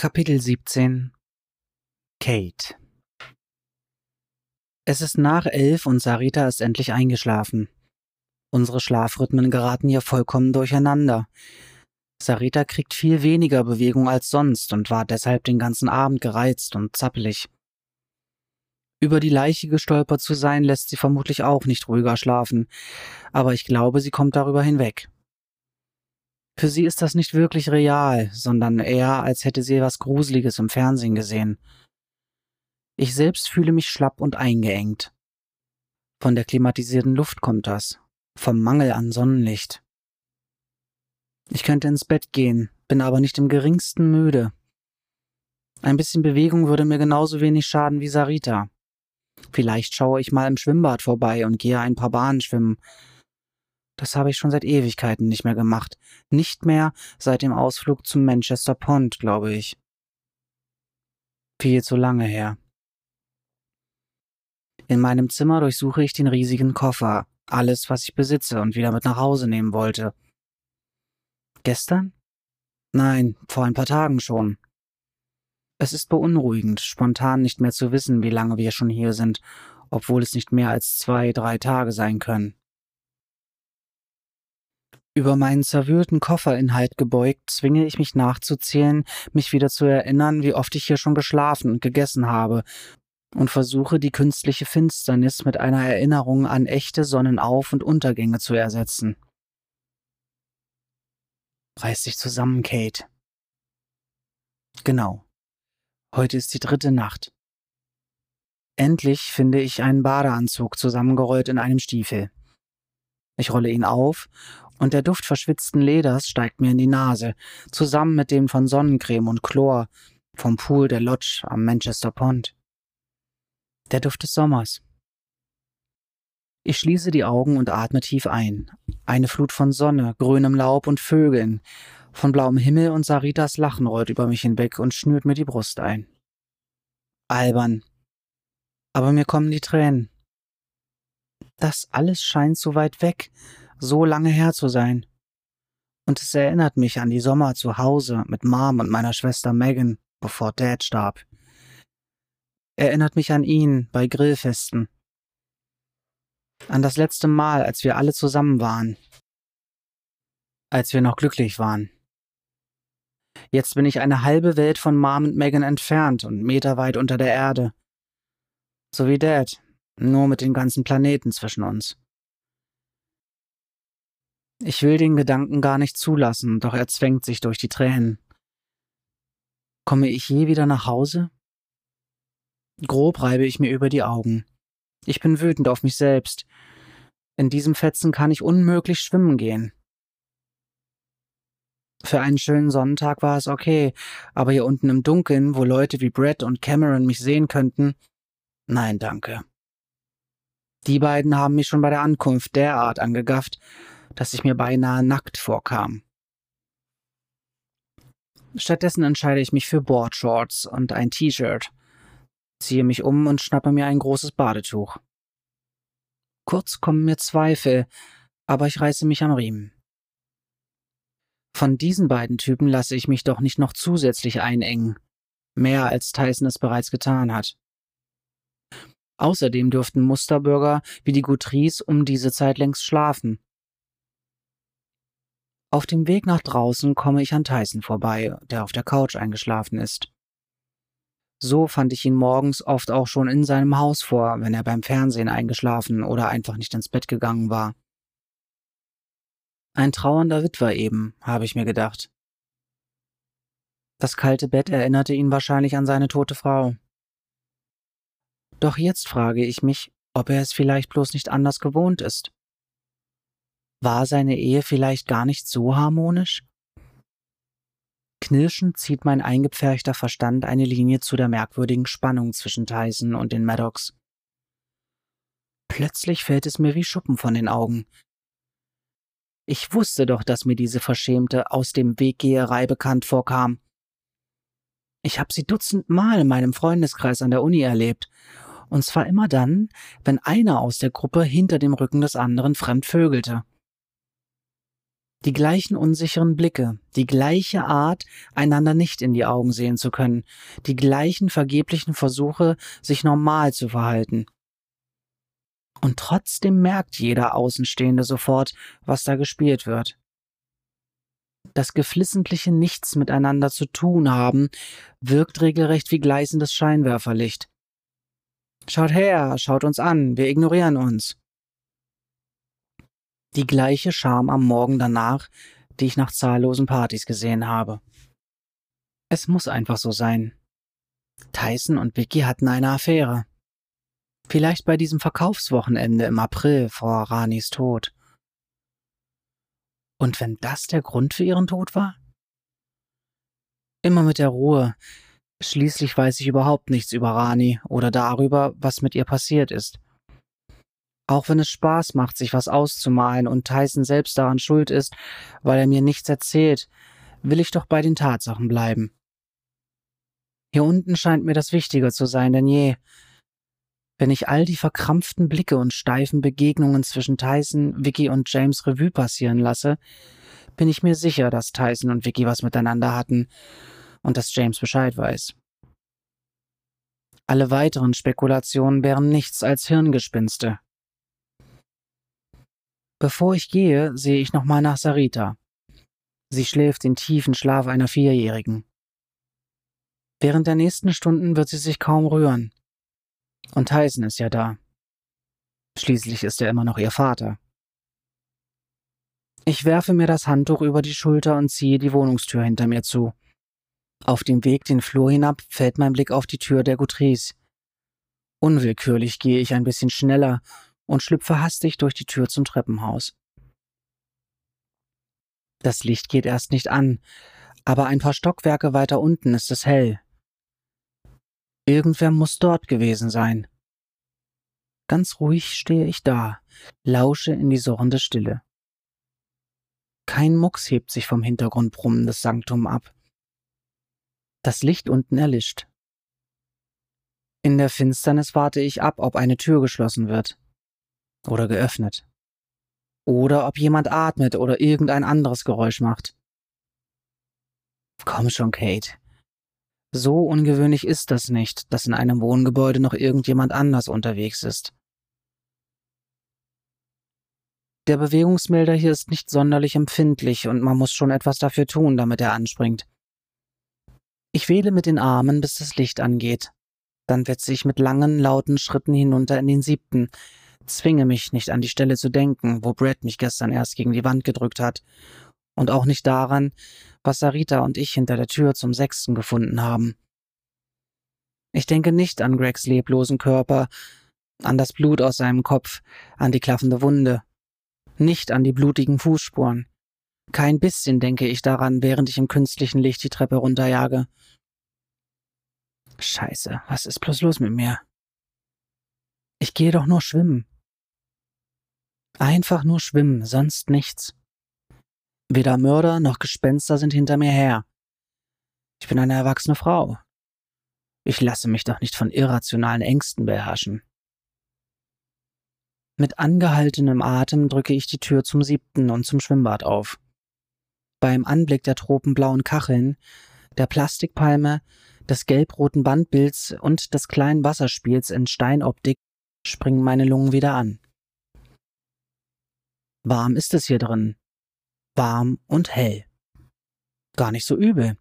Kapitel 17 Kate Es ist nach elf und Sarita ist endlich eingeschlafen. Unsere Schlafrhythmen geraten hier vollkommen durcheinander. Sarita kriegt viel weniger Bewegung als sonst und war deshalb den ganzen Abend gereizt und zappelig. Über die Leiche gestolpert zu sein, lässt sie vermutlich auch nicht ruhiger schlafen, aber ich glaube, sie kommt darüber hinweg. Für sie ist das nicht wirklich real, sondern eher, als hätte sie etwas Gruseliges im Fernsehen gesehen. Ich selbst fühle mich schlapp und eingeengt. Von der klimatisierten Luft kommt das, vom Mangel an Sonnenlicht. Ich könnte ins Bett gehen, bin aber nicht im geringsten müde. Ein bisschen Bewegung würde mir genauso wenig schaden wie Sarita. Vielleicht schaue ich mal im Schwimmbad vorbei und gehe ein paar Bahnen schwimmen, das habe ich schon seit Ewigkeiten nicht mehr gemacht. Nicht mehr seit dem Ausflug zum Manchester Pond, glaube ich. Viel zu lange her. In meinem Zimmer durchsuche ich den riesigen Koffer, alles, was ich besitze und wieder mit nach Hause nehmen wollte. Gestern? Nein, vor ein paar Tagen schon. Es ist beunruhigend, spontan nicht mehr zu wissen, wie lange wir schon hier sind, obwohl es nicht mehr als zwei, drei Tage sein können. Über meinen zerwühlten Kofferinhalt gebeugt, zwinge ich mich nachzuzählen, mich wieder zu erinnern, wie oft ich hier schon geschlafen und gegessen habe, und versuche die künstliche Finsternis mit einer Erinnerung an echte Sonnenauf- und Untergänge zu ersetzen. Reiß dich zusammen, Kate. Genau. Heute ist die dritte Nacht. Endlich finde ich einen Badeanzug zusammengerollt in einem Stiefel. Ich rolle ihn auf und der Duft verschwitzten Leders steigt mir in die Nase, zusammen mit dem von Sonnencreme und Chlor vom Pool der Lodge am Manchester Pond. Der Duft des Sommers. Ich schließe die Augen und atme tief ein. Eine Flut von Sonne, grünem Laub und Vögeln, von blauem Himmel und Saritas Lachen rollt über mich hinweg und schnürt mir die Brust ein. Albern. Aber mir kommen die Tränen. Das alles scheint so weit weg, so lange her zu sein. Und es erinnert mich an die Sommer zu Hause mit Mom und meiner Schwester Megan, bevor Dad starb. Erinnert mich an ihn bei Grillfesten. An das letzte Mal, als wir alle zusammen waren. Als wir noch glücklich waren. Jetzt bin ich eine halbe Welt von Mom und Megan entfernt und meterweit unter der Erde. So wie Dad, nur mit den ganzen Planeten zwischen uns. Ich will den Gedanken gar nicht zulassen, doch er zwängt sich durch die Tränen. Komme ich je wieder nach Hause? Grob reibe ich mir über die Augen. Ich bin wütend auf mich selbst. In diesem Fetzen kann ich unmöglich schwimmen gehen. Für einen schönen Sonnentag war es okay, aber hier unten im Dunkeln, wo Leute wie Brett und Cameron mich sehen könnten, nein, danke. Die beiden haben mich schon bei der Ankunft derart angegafft, dass ich mir beinahe nackt vorkam. Stattdessen entscheide ich mich für Boardshorts und ein T-Shirt, ziehe mich um und schnappe mir ein großes Badetuch. Kurz kommen mir Zweifel, aber ich reiße mich am Riemen. Von diesen beiden Typen lasse ich mich doch nicht noch zusätzlich einengen, mehr als Tyson es bereits getan hat. Außerdem dürften Musterbürger wie die Gutrice um diese Zeit längst schlafen. Auf dem Weg nach draußen komme ich an Tyson vorbei, der auf der Couch eingeschlafen ist. So fand ich ihn morgens oft auch schon in seinem Haus vor, wenn er beim Fernsehen eingeschlafen oder einfach nicht ins Bett gegangen war. Ein trauernder Witwer eben, habe ich mir gedacht. Das kalte Bett erinnerte ihn wahrscheinlich an seine tote Frau. Doch jetzt frage ich mich, ob er es vielleicht bloß nicht anders gewohnt ist. War seine Ehe vielleicht gar nicht so harmonisch? Knirschend zieht mein eingepferchter Verstand eine Linie zu der merkwürdigen Spannung zwischen Tyson und den Maddox. Plötzlich fällt es mir wie Schuppen von den Augen. Ich wusste doch, dass mir diese verschämte Aus dem Weggeherei bekannt vorkam. Ich habe sie dutzendmal in meinem Freundeskreis an der Uni erlebt, und zwar immer dann, wenn einer aus der Gruppe hinter dem Rücken des anderen fremd vögelte. Die gleichen unsicheren Blicke, die gleiche Art, einander nicht in die Augen sehen zu können, die gleichen vergeblichen Versuche, sich normal zu verhalten. Und trotzdem merkt jeder Außenstehende sofort, was da gespielt wird. Das geflissentliche Nichts miteinander zu tun haben, wirkt regelrecht wie gleißendes Scheinwerferlicht. Schaut her, schaut uns an, wir ignorieren uns. Die gleiche Scham am Morgen danach, die ich nach zahllosen Partys gesehen habe. Es muss einfach so sein. Tyson und Vicky hatten eine Affäre. Vielleicht bei diesem Verkaufswochenende im April vor Ranis Tod. Und wenn das der Grund für ihren Tod war? Immer mit der Ruhe. Schließlich weiß ich überhaupt nichts über Rani oder darüber, was mit ihr passiert ist. Auch wenn es Spaß macht, sich was auszumalen und Tyson selbst daran schuld ist, weil er mir nichts erzählt, will ich doch bei den Tatsachen bleiben. Hier unten scheint mir das wichtiger zu sein denn je. Wenn ich all die verkrampften Blicke und steifen Begegnungen zwischen Tyson, Vicky und James Revue passieren lasse, bin ich mir sicher, dass Tyson und Vicky was miteinander hatten und dass James Bescheid weiß. Alle weiteren Spekulationen wären nichts als Hirngespinste. Bevor ich gehe, sehe ich nochmal nach Sarita. Sie schläft den tiefen Schlaf einer Vierjährigen. Während der nächsten Stunden wird sie sich kaum rühren. Und Tyson ist ja da. Schließlich ist er immer noch ihr Vater. Ich werfe mir das Handtuch über die Schulter und ziehe die Wohnungstür hinter mir zu. Auf dem Weg den Flur hinab fällt mein Blick auf die Tür der Gutrice. Unwillkürlich gehe ich ein bisschen schneller und schlüpfe hastig durch die Tür zum Treppenhaus. Das Licht geht erst nicht an, aber ein paar Stockwerke weiter unten ist es hell. Irgendwer muss dort gewesen sein. Ganz ruhig stehe ich da, lausche in die surrende Stille. Kein Mucks hebt sich vom Hintergrund brummendes Sanktum ab. Das Licht unten erlischt. In der Finsternis warte ich ab, ob eine Tür geschlossen wird oder geöffnet. Oder ob jemand atmet oder irgendein anderes Geräusch macht. Komm schon, Kate. So ungewöhnlich ist das nicht, dass in einem Wohngebäude noch irgendjemand anders unterwegs ist. Der Bewegungsmelder hier ist nicht sonderlich empfindlich und man muss schon etwas dafür tun, damit er anspringt. Ich wähle mit den Armen, bis das Licht angeht. Dann wetze ich mit langen, lauten Schritten hinunter in den siebten, zwinge mich nicht an die Stelle zu denken, wo Brad mich gestern erst gegen die Wand gedrückt hat, und auch nicht daran, was Sarita und ich hinter der Tür zum sechsten gefunden haben. Ich denke nicht an Gregs leblosen Körper, an das Blut aus seinem Kopf, an die klaffende Wunde, nicht an die blutigen Fußspuren. Kein bisschen denke ich daran, während ich im künstlichen Licht die Treppe runterjage. Scheiße, was ist bloß los mit mir? Ich gehe doch nur schwimmen. Einfach nur schwimmen, sonst nichts. Weder Mörder noch Gespenster sind hinter mir her. Ich bin eine erwachsene Frau. Ich lasse mich doch nicht von irrationalen Ängsten beherrschen. Mit angehaltenem Atem drücke ich die Tür zum siebten und zum Schwimmbad auf. Beim Anblick der tropenblauen Kacheln, der Plastikpalme, des gelbroten Bandbilds und des kleinen Wasserspiels in Steinoptik springen meine Lungen wieder an. Warm ist es hier drin. Warm und hell. Gar nicht so übel.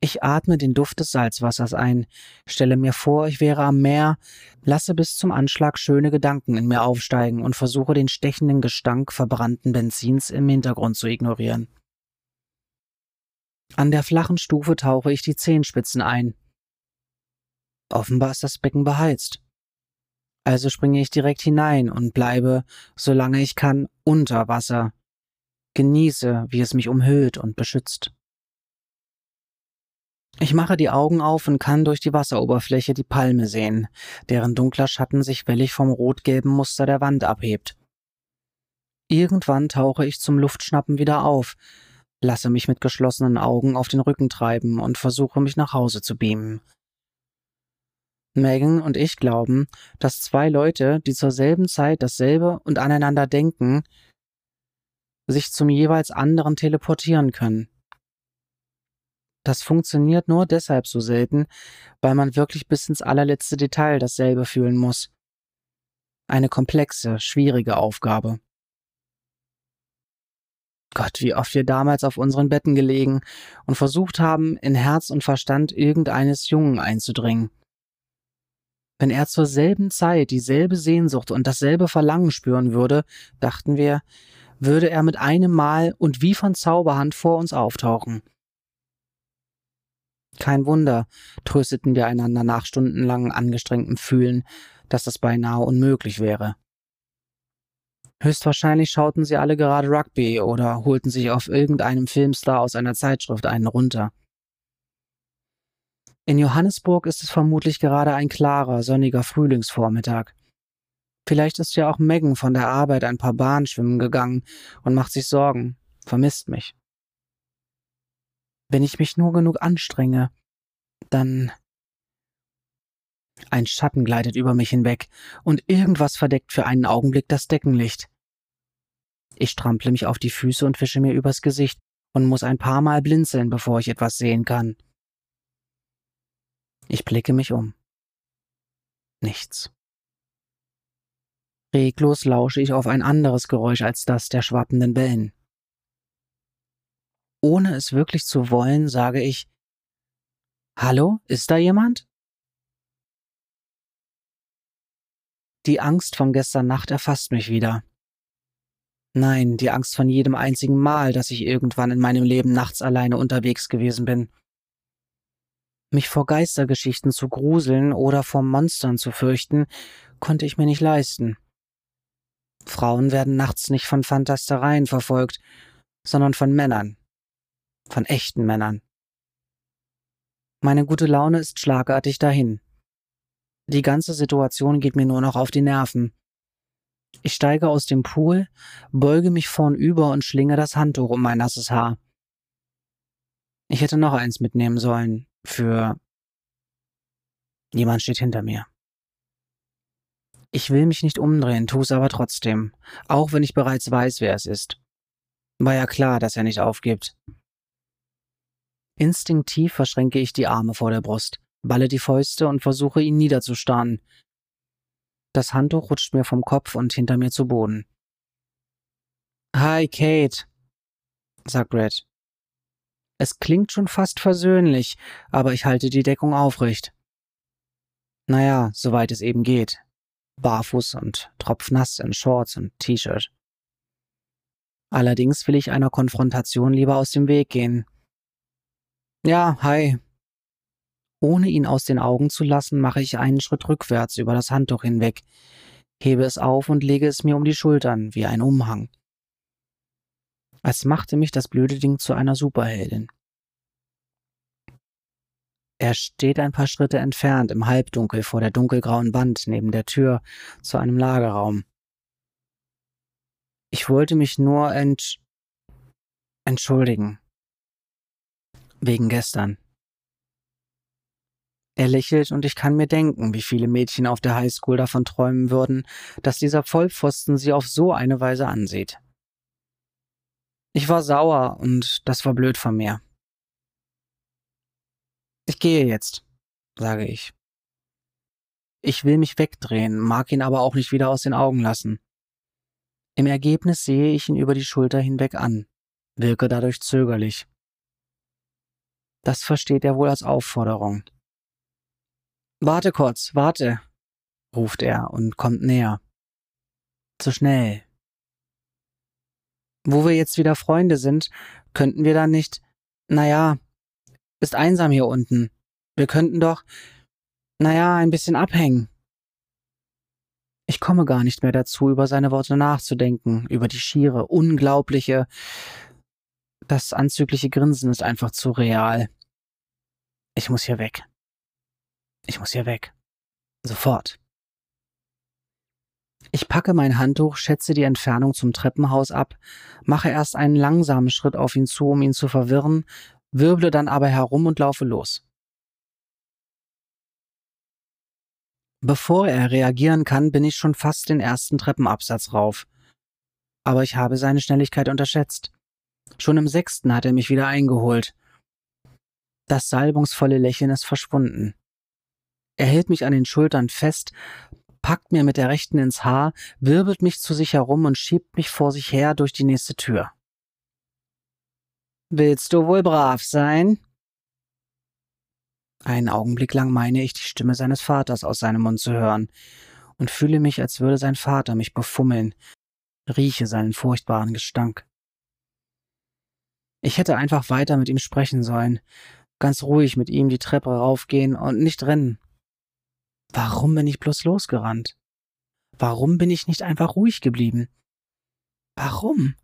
Ich atme den Duft des Salzwassers ein, stelle mir vor, ich wäre am Meer, lasse bis zum Anschlag schöne Gedanken in mir aufsteigen und versuche den stechenden Gestank verbrannten Benzins im Hintergrund zu ignorieren. An der flachen Stufe tauche ich die Zehenspitzen ein. Offenbar ist das Becken beheizt. Also springe ich direkt hinein und bleibe, solange ich kann, unter Wasser. Genieße, wie es mich umhüllt und beschützt. Ich mache die Augen auf und kann durch die Wasseroberfläche die Palme sehen, deren dunkler Schatten sich wellig vom rot-gelben Muster der Wand abhebt. Irgendwann tauche ich zum Luftschnappen wieder auf, lasse mich mit geschlossenen Augen auf den Rücken treiben und versuche mich nach Hause zu beamen. Megan und ich glauben, dass zwei Leute, die zur selben Zeit dasselbe und aneinander denken, sich zum jeweils anderen teleportieren können. Das funktioniert nur deshalb so selten, weil man wirklich bis ins allerletzte Detail dasselbe fühlen muss. Eine komplexe, schwierige Aufgabe. Gott, wie oft wir damals auf unseren Betten gelegen und versucht haben, in Herz und Verstand irgendeines Jungen einzudringen. Wenn er zur selben Zeit dieselbe Sehnsucht und dasselbe Verlangen spüren würde, dachten wir, würde er mit einem Mal und wie von Zauberhand vor uns auftauchen. Kein Wunder, trösteten wir einander nach stundenlangem angestrengtem Fühlen, dass das beinahe unmöglich wäre. Höchstwahrscheinlich schauten sie alle gerade Rugby oder holten sich auf irgendeinem Filmstar aus einer Zeitschrift einen runter. In Johannesburg ist es vermutlich gerade ein klarer, sonniger Frühlingsvormittag. Vielleicht ist ja auch Megan von der Arbeit ein paar Bahnen schwimmen gegangen und macht sich Sorgen, vermisst mich. Wenn ich mich nur genug anstrenge, dann. Ein Schatten gleitet über mich hinweg und irgendwas verdeckt für einen Augenblick das Deckenlicht. Ich strample mich auf die Füße und wische mir übers Gesicht und muss ein paar Mal blinzeln, bevor ich etwas sehen kann. Ich blicke mich um. Nichts. Reglos lausche ich auf ein anderes Geräusch als das der schwappenden Wellen. Ohne es wirklich zu wollen, sage ich Hallo, ist da jemand? Die Angst von gestern Nacht erfasst mich wieder. Nein, die Angst von jedem einzigen Mal, dass ich irgendwann in meinem Leben nachts alleine unterwegs gewesen bin. Mich vor Geistergeschichten zu gruseln oder vor Monstern zu fürchten, konnte ich mir nicht leisten. Frauen werden nachts nicht von Fantastereien verfolgt, sondern von Männern. Von echten Männern. Meine gute Laune ist schlagartig dahin. Die ganze Situation geht mir nur noch auf die Nerven. Ich steige aus dem Pool, beuge mich vornüber und schlinge das Handtuch um mein nasses Haar. Ich hätte noch eins mitnehmen sollen, für Jemand steht hinter mir. Ich will mich nicht umdrehen, tu's aber trotzdem, auch wenn ich bereits weiß, wer es ist. War ja klar, dass er nicht aufgibt. Instinktiv verschränke ich die Arme vor der Brust, balle die Fäuste und versuche ihn niederzustarren. Das Handtuch rutscht mir vom Kopf und hinter mir zu Boden. Hi, Kate, sagt Red. Es klingt schon fast versöhnlich, aber ich halte die Deckung aufrecht. Naja, soweit es eben geht. Barfuß und tropfnass in Shorts und T-Shirt. Allerdings will ich einer Konfrontation lieber aus dem Weg gehen. Ja, hi. Ohne ihn aus den Augen zu lassen, mache ich einen Schritt rückwärts über das Handtuch hinweg, hebe es auf und lege es mir um die Schultern wie ein Umhang als machte mich das blöde Ding zu einer Superheldin. Er steht ein paar Schritte entfernt im Halbdunkel vor der dunkelgrauen Wand neben der Tür zu einem Lagerraum. Ich wollte mich nur entsch entschuldigen. Wegen gestern. Er lächelt und ich kann mir denken, wie viele Mädchen auf der Highschool davon träumen würden, dass dieser Vollpfosten sie auf so eine Weise ansieht. Ich war sauer und das war blöd von mir. Ich gehe jetzt, sage ich. Ich will mich wegdrehen, mag ihn aber auch nicht wieder aus den Augen lassen. Im Ergebnis sehe ich ihn über die Schulter hinweg an, wirke dadurch zögerlich. Das versteht er wohl als Aufforderung. Warte kurz, warte, ruft er und kommt näher. Zu schnell, wo wir jetzt wieder Freunde sind, könnten wir dann nicht, naja, ist einsam hier unten. Wir könnten doch, naja, ein bisschen abhängen. Ich komme gar nicht mehr dazu, über seine Worte nachzudenken, über die schiere, unglaubliche. Das anzügliche Grinsen ist einfach zu real. Ich muss hier weg. Ich muss hier weg. Sofort. Ich packe mein Handtuch, schätze die Entfernung zum Treppenhaus ab, mache erst einen langsamen Schritt auf ihn zu, um ihn zu verwirren, wirble dann aber herum und laufe los. Bevor er reagieren kann, bin ich schon fast den ersten Treppenabsatz rauf. Aber ich habe seine Schnelligkeit unterschätzt. Schon im sechsten hat er mich wieder eingeholt. Das salbungsvolle Lächeln ist verschwunden. Er hält mich an den Schultern fest, packt mir mit der rechten ins Haar, wirbelt mich zu sich herum und schiebt mich vor sich her durch die nächste Tür. Willst du wohl brav sein? Einen Augenblick lang meine ich, die Stimme seines Vaters aus seinem Mund zu hören und fühle mich, als würde sein Vater mich befummeln, rieche seinen furchtbaren Gestank. Ich hätte einfach weiter mit ihm sprechen sollen, ganz ruhig mit ihm die Treppe raufgehen und nicht rennen. Warum bin ich bloß losgerannt? Warum bin ich nicht einfach ruhig geblieben? Warum?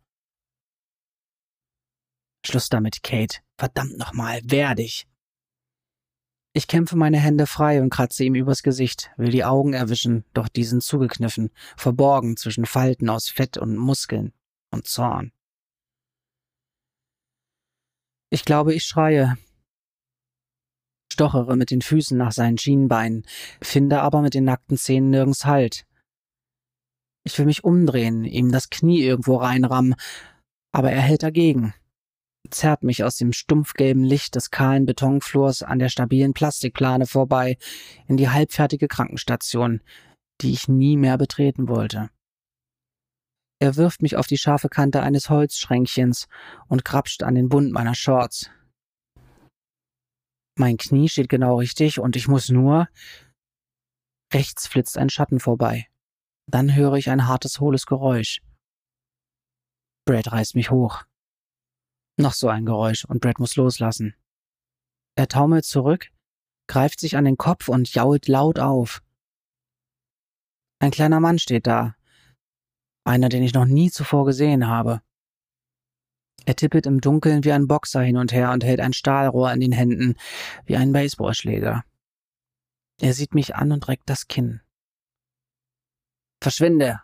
Schluss damit, Kate. Verdammt nochmal, wehr dich. Ich kämpfe meine Hände frei und kratze ihm übers Gesicht, will die Augen erwischen, doch die sind zugekniffen, verborgen zwischen Falten aus Fett und Muskeln und Zorn. Ich glaube, ich schreie, stochere mit den Füßen nach seinen Schienbeinen, finde aber mit den nackten Zähnen nirgends Halt. Ich will mich umdrehen, ihm das Knie irgendwo reinrammen, aber er hält dagegen zerrt mich aus dem stumpfgelben Licht des kahlen Betonflurs an der stabilen Plastikplane vorbei in die halbfertige Krankenstation, die ich nie mehr betreten wollte. Er wirft mich auf die scharfe Kante eines Holzschränkchens und krapscht an den Bund meiner Shorts. Mein Knie steht genau richtig und ich muss nur. Rechts flitzt ein Schatten vorbei. Dann höre ich ein hartes, hohles Geräusch. Brad reißt mich hoch. Noch so ein Geräusch und Brad muss loslassen. Er taumelt zurück, greift sich an den Kopf und jault laut auf. Ein kleiner Mann steht da. Einer, den ich noch nie zuvor gesehen habe. Er tippelt im Dunkeln wie ein Boxer hin und her und hält ein Stahlrohr in den Händen, wie ein Baseballschläger. Er sieht mich an und reckt das Kinn. Verschwinde,